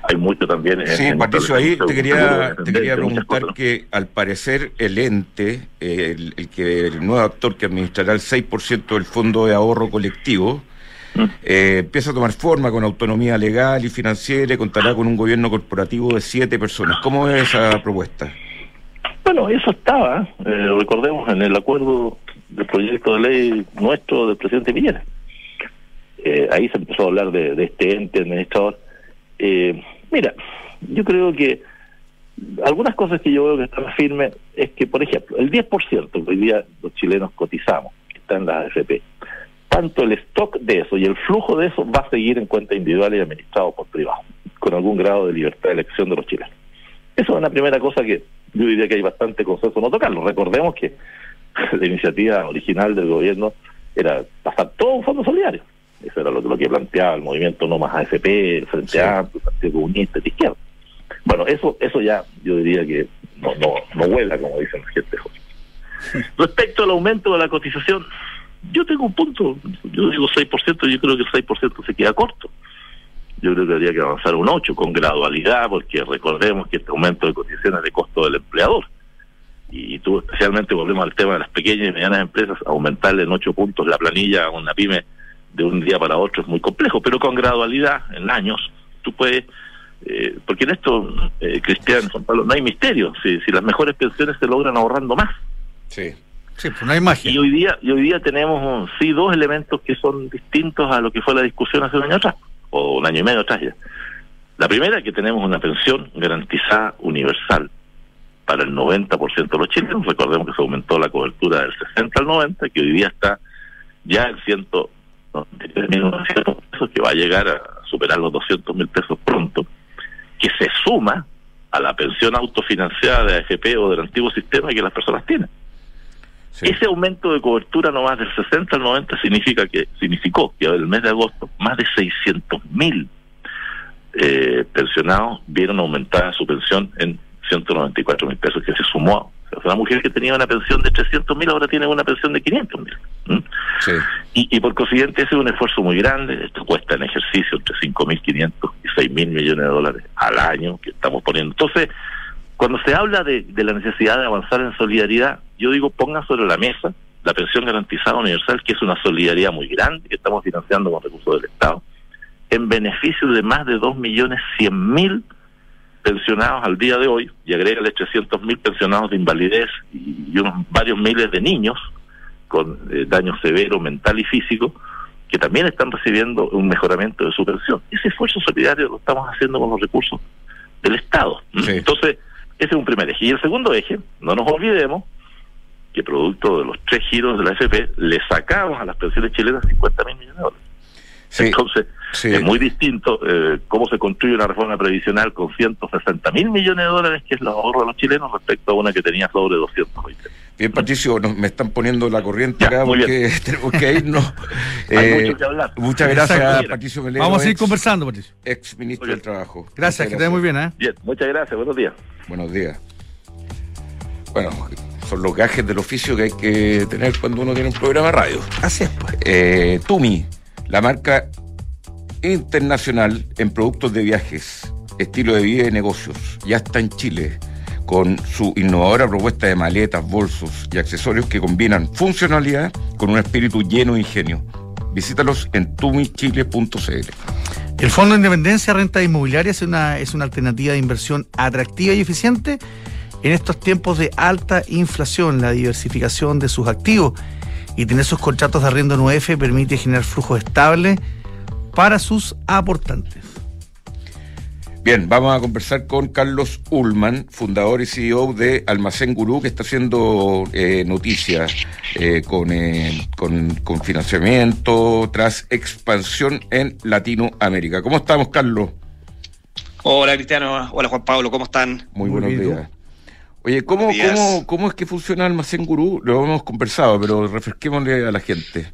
hay mucho también en... Sí, Patricio, ahí te quería, te quería preguntar que al parecer el ente, el, que el nuevo actor que administrará el 6% del fondo de ahorro colectivo, ¿Mm? eh, empieza a tomar forma con autonomía legal y financiera y contará con un gobierno corporativo de siete personas. ¿Cómo es esa propuesta? Bueno, eso estaba, eh, recordemos, en el acuerdo del proyecto de ley nuestro del presidente Piñera. Eh, ahí se empezó a hablar de, este ente administrador. Eh, mira, yo creo que algunas cosas que yo veo que están firmes es que, por ejemplo, el 10% que hoy día los chilenos cotizamos, que está en la AFP, tanto el stock de eso y el flujo de eso va a seguir en cuenta individual y administrado por privado, con algún grado de libertad de elección de los chilenos. Eso es una primera cosa que yo diría que hay bastante consenso no tocarlo. Recordemos que la iniciativa original del gobierno era pasar todo un fondo solidario. Eso era lo, lo que planteaba el movimiento No Más AFP, el Frente Amplio, el Partido Comunista de izquierda. Bueno, eso eso ya yo diría que no no no huela, como dicen la gente Respecto al aumento de la cotización, yo tengo un punto, yo digo 6%, yo creo que el 6% se queda corto. Yo creo que habría que avanzar un 8 con gradualidad, porque recordemos que este aumento de cotización es de costo del empleador y tú especialmente volvemos al tema de las pequeñas y medianas empresas, aumentarle en ocho puntos la planilla a una pyme de un día para otro es muy complejo, pero con gradualidad, en años, tú puedes, eh, porque en esto, eh, Cristian, Juan Pablo, no hay misterio, si, si las mejores pensiones se logran ahorrando más. Sí. Sí, pues no hay magia. Y hoy día, y hoy día tenemos, sí, dos elementos que son distintos a lo que fue la discusión hace un año atrás, o un año y medio atrás ya. La primera es que tenemos una pensión garantizada universal para el 90% de los chilenos. Recordemos que se aumentó la cobertura del 60 al 90, que hoy día está ya en 100 pesos, que va a llegar a superar los 200 mil pesos pronto, que se suma a la pensión autofinanciada de AFP o del antiguo sistema que las personas tienen. Ese aumento de cobertura no más del 60 al 90 significa que significó que el mes de agosto más de 600 mil eh, pensionados vieron aumentada su pensión en 194 mil pesos que se sumó. O sea, una mujer que tenía una pensión de 300 mil ahora tiene una pensión de 500 mil. Sí. Y, y, por consiguiente ese es un esfuerzo muy grande. Esto cuesta en ejercicio entre 5.500 y 6.000 millones de dólares al año que estamos poniendo. Entonces, cuando se habla de, de la necesidad de avanzar en solidaridad, yo digo pongan sobre la mesa la pensión garantizada universal, que es una solidaridad muy grande que estamos financiando con recursos del Estado, en beneficio de más de 2.100.000 pensionados al día de hoy, y agrégale 300 mil pensionados de invalidez y, unos varios miles de niños con eh, daño severo mental y físico, que también están recibiendo un mejoramiento de su pensión. Ese esfuerzo solidario lo estamos haciendo con los recursos del Estado. Entonces, ese es un primer eje. Y el segundo eje, no nos olvidemos que producto de los tres giros de la FP, le sacamos a las pensiones chilenas 50 mil millones de dólares. Entonces, es muy distinto eh, cómo se construye una reforma previsional con 160 mil millones de dólares, que es el ahorro de los chilenos, respecto a una que tenía sobre 220. Bien, Patricio, me están poniendo la corriente acá porque tenemos que irnos. Hay mucho eh, que hablar. Muchas gracias, Patricio Melero. Vamos a seguir conversando, Patricio. Ex ministro del Trabajo. Gracias, que te muy bien. ¿eh? Bien, muchas gracias. Buenos días. Buenos días. Bueno, son los gajes del oficio que hay que tener cuando uno tiene un programa de radio. Así es, pues. Eh, Tumi, la marca internacional en productos de viajes, estilo de vida y negocios. Ya está en Chile con su innovadora propuesta de maletas, bolsos y accesorios que combinan funcionalidad con un espíritu lleno de ingenio. Visítalos en tumichile.cl. El Fondo de Independencia Renta Inmobiliaria es una, es una alternativa de inversión atractiva y eficiente en estos tiempos de alta inflación. La diversificación de sus activos y tener sus contratos de arriendo 9F permite generar flujos estables para sus aportantes. Bien, vamos a conversar con Carlos Ullman, fundador y CEO de Almacén Gurú, que está haciendo eh, noticias eh, con, eh, con, con, financiamiento tras expansión en Latinoamérica. ¿Cómo estamos, Carlos? Hola, Cristiano. Hola, Juan Pablo. ¿Cómo están? Muy, buenos días. Oye, ¿cómo, ¿cómo, ¿cómo es que funciona Almacén Gurú? Lo hemos conversado, pero refresquémosle a la gente.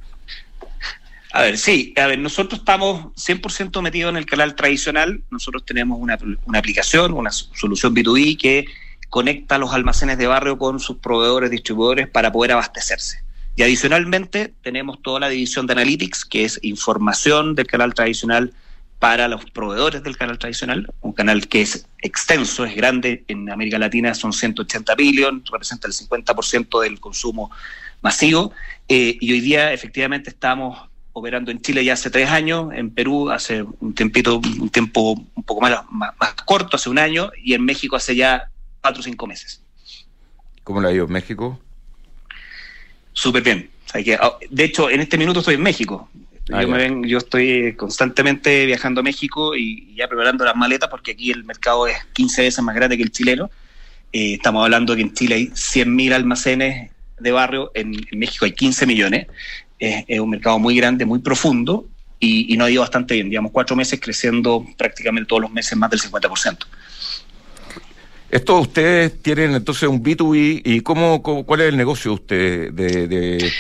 A ver, sí, a ver, nosotros estamos 100% metidos en el canal tradicional. Nosotros tenemos una, aplicación, una solución B2B que conecta los almacenes de barrio con sus proveedores, distribuidores para poder abastecerse. Y adicionalmente tenemos toda la división de Analytics, que es información del canal tradicional para los proveedores del canal tradicional, un canal que es extenso, es grande, en América Latina son 180 billones, representa el 50% del consumo masivo, eh, y hoy día efectivamente estamos operando en Chile ya hace tres años, en Perú hace un tiempito, un tiempo un poco más, más, corto, hace un año, y en México hace ya cuatro o cinco meses. ¿Cómo la ha ido México? Súper bien. Ah, de hecho, en este minuto estoy en México. Ah, yo, me ven, yo estoy constantemente viajando a México y ya preparando las maletas porque aquí el mercado es 15 veces más grande que el chileno. Eh, estamos hablando que en Chile hay 100.000 almacenes de barrio, en, en, México hay 15 millones es, un mercado muy grande, muy profundo y, no ha ido bastante bien. Digamos, cuatro meses creciendo prácticamente todos los meses más del 50%. Esto ustedes tienen entonces un B2B y cómo, cuál es el negocio de ustedes? De,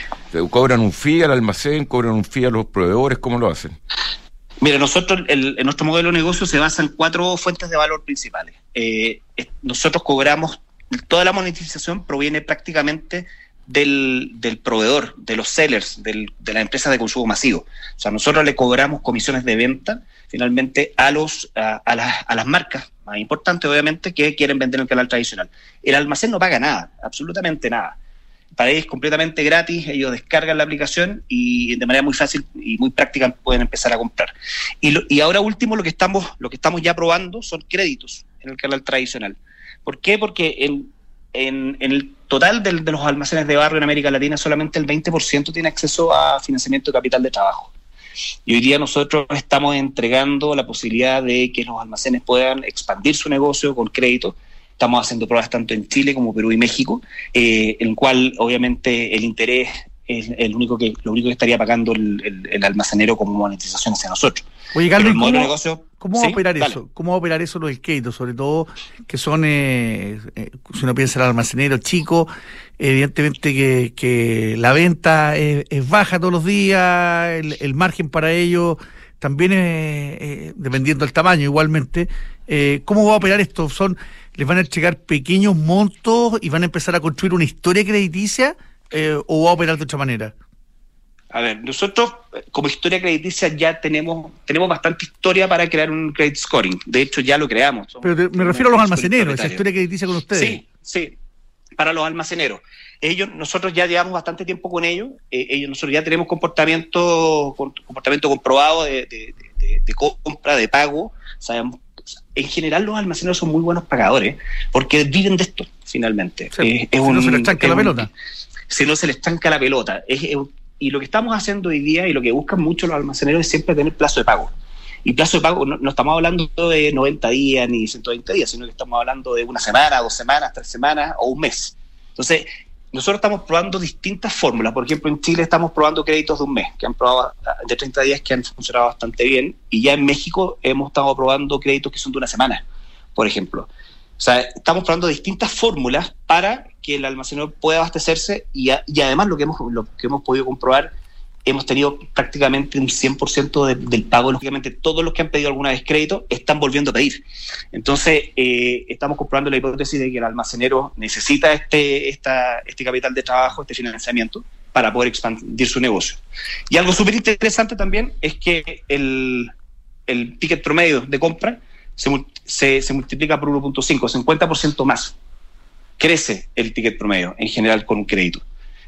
¿Cobran un fee al almacén? ¿Cobran un fee a los proveedores? ¿Cómo lo hacen? Mira, nosotros, el, en nuestro modelo de negocio se basa en cuatro fuentes de valor principales. Eh, nosotros cobramos, toda la monetización proviene prácticamente del, del proveedor, de los sellers, del, de la empresa de consumo masivo. O sea, nosotros le cobramos comisiones de venta finalmente a, los, a, a, las marcas más importantes, obviamente, que quieren vender en el canal tradicional. El almacén no paga nada, absolutamente nada. Para ellos completamente gratis, ellos descargan la aplicación y de manera muy fácil y muy práctica pueden empezar a comprar. Y, y ahora último lo que estamos, lo que estamos ya probando son créditos en el canal tradicional. ¿Por qué? Porque en, en, el total de, los almacenes de barrio en América Latina, solamente el 20% tiene acceso a financiamiento de capital de trabajo. Y hoy día nosotros estamos entregando la posibilidad de que los almacenes puedan expandir su negocio con crédito. Estamos haciendo pruebas tanto en Chile como Perú y México, eh, en el cual obviamente el interés es el único que, lo único que estaría pagando el, almacenero como monetización hacia nosotros. Oye, Carlos, ¿cómo, negocio, ¿cómo va a operar eso? ¿Cómo va a operar eso los créditos? Sobre todo que son, eh, eh, si uno piensa en el almacenero chico, evidentemente que, la venta es, baja todos los días, el, margen para ello también es, dependiendo del tamaño igualmente. Eh, ¿Cómo va a operar esto? ¿Son, ¿Les van a llegar pequeños montos y van a empezar a construir una historia crediticia? Eh, o va a operar de otra manera? A ver, nosotros como historia crediticia ya tenemos tenemos bastante historia para crear un credit scoring. De hecho, ya lo creamos. Pero me refiero a los almaceneros, esa historia crediticia con ustedes. Sí, sí, para los almaceneros. Ellos, nosotros ya llevamos bastante tiempo con ellos. Eh, ellos, nosotros ya tenemos comportamiento comportamiento comprobado de, de, compra, de pago. Sabemos, en general los almaceneros son muy buenos pagadores porque viven de esto finalmente. es, no se les tranca la pelota si no se les estanca la pelota. y lo que estamos haciendo hoy día y lo que buscan mucho los almaceneros es siempre tener plazo de pago. Y plazo de pago, no, estamos hablando de 90 días ni 120 días, sino que estamos hablando de una semana, dos semanas, tres semanas o un mes. Entonces, nosotros estamos probando distintas fórmulas. Por ejemplo, en Chile estamos probando créditos de un mes, que han probado de 30 días que han funcionado bastante bien. Y ya en México hemos estado probando créditos que son de una semana, por ejemplo. O sea, estamos probando distintas fórmulas para que el almacenador pueda abastecerse y, además lo que, hemos, lo que hemos podido comprobar, hemos tenido prácticamente un 100% del pago. Lógicamente, todos los que han pedido alguna vez crédito están volviendo a pedir. Entonces, eh, estamos comprobando la hipótesis de que el almacenero necesita este, esta, este capital de trabajo, este financiamiento, para poder expandir su negocio. Y algo súper interesante también es que el, el ticket promedio de compra se, se, multiplica por 1.5, 50% más. Crece el ticket promedio en general con un crédito.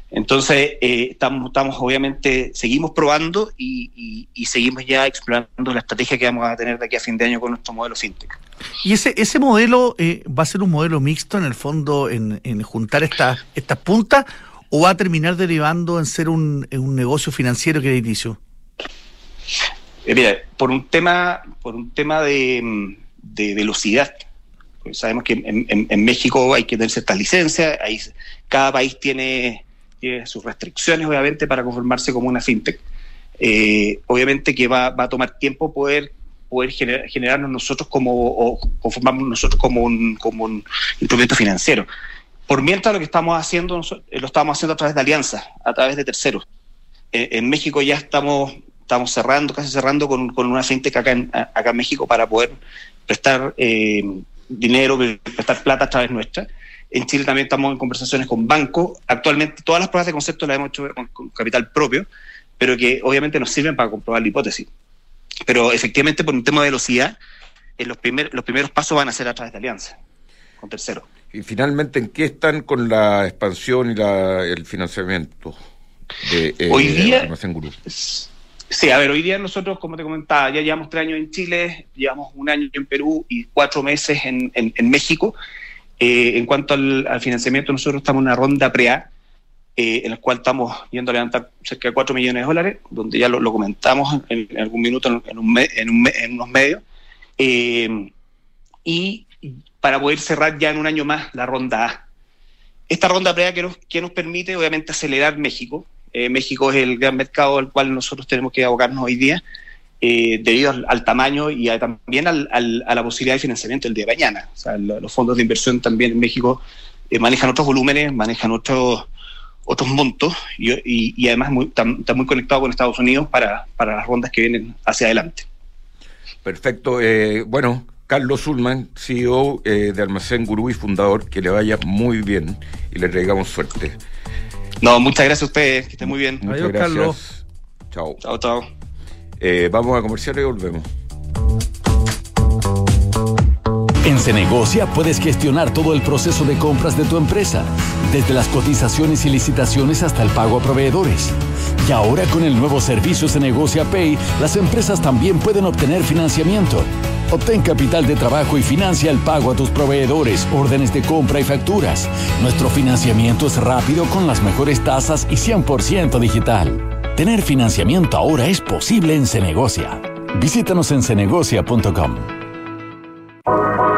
Entonces, eh, estamos, estamos, obviamente, seguimos probando y, seguimos ya explorando la estrategia que vamos a tener de aquí a fin de año con nuestro modelo fintech. ¿Y ese, ese modelo eh, va a ser un modelo mixto en el fondo en, juntar estas estas puntas o va a terminar derivando en ser un, un negocio financiero crediticio? Eh, mira, por un tema, por un tema de, velocidad. Pues sabemos que en, México hay que tener ciertas licencias, cada país tiene, sus restricciones, obviamente, para conformarse como una fintech. Eh, obviamente que va, a tomar tiempo poder poder generarnos nosotros como, o conformarnos nosotros como un, como un instrumento financiero. Por mientras lo que estamos haciendo, lo estamos haciendo a través de alianzas, a través de terceros. Eh, en México ya estamos, estamos cerrando, casi cerrando con, con una fintech acá en, acá en México para poder prestar eh, dinero, prestar plata a través nuestra. En Chile también estamos en conversaciones con bancos. Actualmente todas las pruebas de concepto las hemos hecho con, capital propio, pero que obviamente nos sirven para comprobar la hipótesis. Pero efectivamente, por un tema de velocidad, eh, los, primer, los primeros pasos van a ser a través de alianza con terceros. Y finalmente, ¿en qué están con la expansión y la, el financiamiento de eh, hoy día, Sí, a ver, hoy día nosotros, como te comentaba, ya llevamos tres años en Chile, llevamos un año en Perú y cuatro meses en, México. Eh, en cuanto al, financiamiento, nosotros estamos en una ronda pre-A, eh, en la cual estamos yendo a levantar cerca de 4 millones de dólares, donde ya lo, comentamos en, algún minuto en, un en, unos medios. y para poder cerrar ya en un año más la ronda A. Esta ronda pre que nos, que nos permite, obviamente, acelerar México. Eh, México es el gran mercado al cual nosotros tenemos que abocarnos hoy día, eh, debido al, tamaño y también al, a la posibilidad de financiamiento el día de mañana. O sea, los fondos de inversión también en México eh, manejan otros volúmenes, manejan otros otros montos y, además están muy conectados con Estados Unidos para, las rondas que vienen hacia adelante. Perfecto. bueno, Carlos Zulman, CEO de Almacén Gurú y fundador, que le vaya muy bien y le traigamos suerte. No, muchas gracias a ustedes, que estén muy bien. Muchas gracias. Carlos. Chao. Chao, chao. Eh, vamos a comerciar y volvemos. En Cenegocia puedes gestionar todo el proceso de compras de tu empresa, desde las cotizaciones y licitaciones hasta el pago a proveedores. Y ahora con el nuevo servicio Cenegocia Pay, las empresas también pueden obtener financiamiento. Obtén capital de trabajo y financia el pago a tus proveedores, órdenes de compra y facturas. Nuestro financiamiento es rápido con las mejores tasas y 100% digital. Tener financiamiento ahora es posible en Cenegocia. Visítanos en cenegocia.com.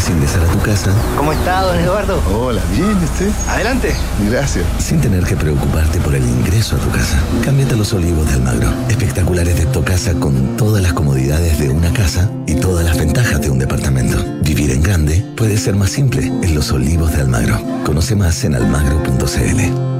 Es ingresar a tu casa. ¿Cómo está, don Eduardo? Hola, bien, ¿usted? Adelante. Gracias. Sin tener que preocuparte por el ingreso a tu casa. Cámbiate a los olivos de Almagro. Espectaculares de tu casa con todas las comodidades de una casa y todas las ventajas de un departamento. Vivir en grande puede ser más simple en los olivos de Almagro. Conoce más en almagro.cl.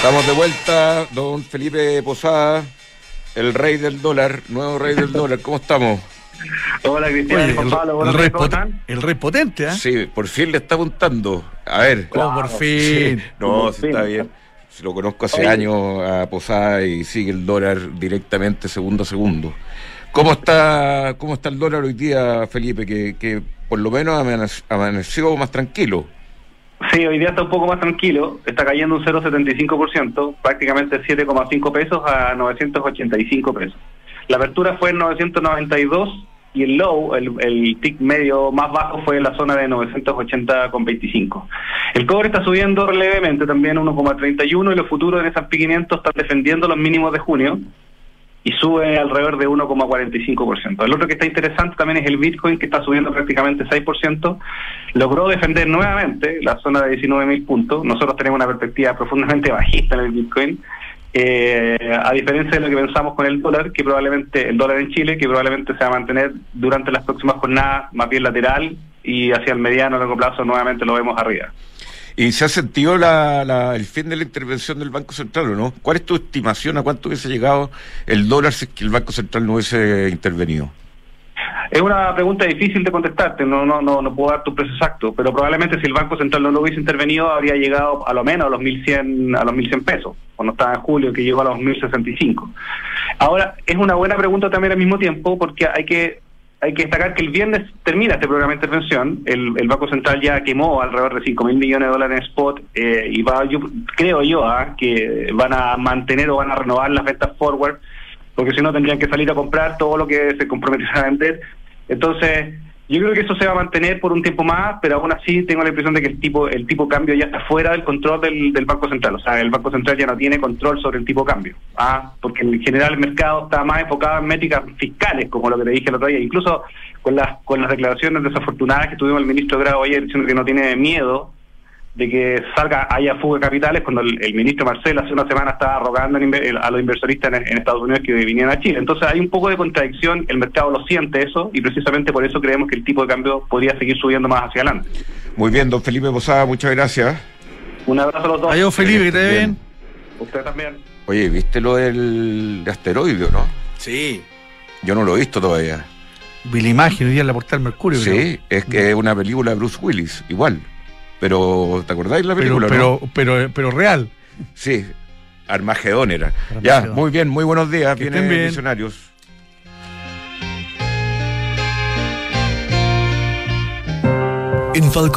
Estamos de vuelta, don Felipe Posada, el rey del dólar, nuevo rey del dólar. ¿Cómo estamos? Hola, Cristian. Oye, el, Pablo, el rey el rey potente, ¿ah? Sí, por fin le está apuntando. A ver. ¿Cómo por fin? Sí, No, Por sí fin. está bien. Si lo conozco hace Oye. años a Posada y sigue el dólar directamente segundo a segundo. ¿Cómo está, cómo está el dólar hoy día, Felipe? Que, que por lo menos amanec- amaneció más tranquilo. Sí, hoy día está un poco más tranquilo. Está cayendo un 0,75%, prácticamente 7,5 pesos a 985 pesos. La apertura fue en 992 y el low, el, el tick medio más bajo fue en la zona de 980,25. El cobre está subiendo levemente también 1,31 y los futuros en S&P 500 están defendiendo los mínimos de junio y sube alrededor de 1,45%. El otro que está interesante también es el Bitcoin, que está subiendo prácticamente 6%. Logró defender nuevamente la zona de 19.000 puntos. Nosotros tenemos una perspectiva profundamente bajista en el Bitcoin. Eh, a diferencia de lo que pensamos con el dólar, que probablemente, el dólar en Chile, que probablemente se va a mantener durante las próximas jornadas más bien lateral y hacia el mediano largo plazo nuevamente lo vemos arriba. ¿Y se ha sentido la, la- el fin de la intervención del Banco Central o no? ¿Cuál es tu estimación a cuánto hubiese llegado el dólar si el Banco Central no hubiese intervenido? Es una pregunta difícil de contestarte, no, no, no, no puedo dar tu precio exacto, pero probablemente si el Banco Central no lo hubiese intervenido habría llegado a lo menos a los 1100 a los 1100 pesos, cuando estaba en julio que llegó a los 1065. Ahora, es una buena pregunta también al mismo tiempo porque hay que hay que destacar que el viernes termina este programa de intervención, el, el Banco Central ya quemó alrededor de 5 mil millones de dólares en spot eh, y va, yo creo yo ah, que van a mantener o van a renovar las ventas forward porque si no tendrían que salir a comprar todo lo que se comprometieron a vender. Entonces, yo creo que eso se va a mantener por un tiempo más, pero aún así tengo la impresión de que el tipo el tipo cambio ya está fuera del control del, del Banco Central. O sea, el Banco Central ya no tiene control sobre el tipo cambio. Ah, porque en general el mercado está más enfocado en métricas fiscales, como lo que te dije el otro día. Incluso con las con las declaraciones desafortunadas que tuvimos el ministro Grado ayer diciendo que no tiene miedo de que salga haya fuga de capitales cuando el, el ministro Marcel hace una semana estaba rogando a los inversionistas en, en Estados Unidos que vinieran a Chile. Entonces hay un poco de contradicción, el mercado lo siente eso y precisamente por eso creemos que el tipo de cambio podría seguir subiendo más hacia adelante. Muy bien, don Felipe Posada, muchas gracias. Un abrazo a los dos. Adiós, Felipe, que te Bien. bien. Usted también. Oye, ¿viste lo del asteroide o no? Sí. Yo no lo he visto todavía. Vi la imagen hoy día en la portal Mercurio. Sí, es que es una película de Bruce Willis, igual. Pero, ¿te acordáis la película? pero, no? pero, pero, real. Sí, Armagedón era. Ya, muy bien, muy buenos días. Que Vienen bien. Visionarios. En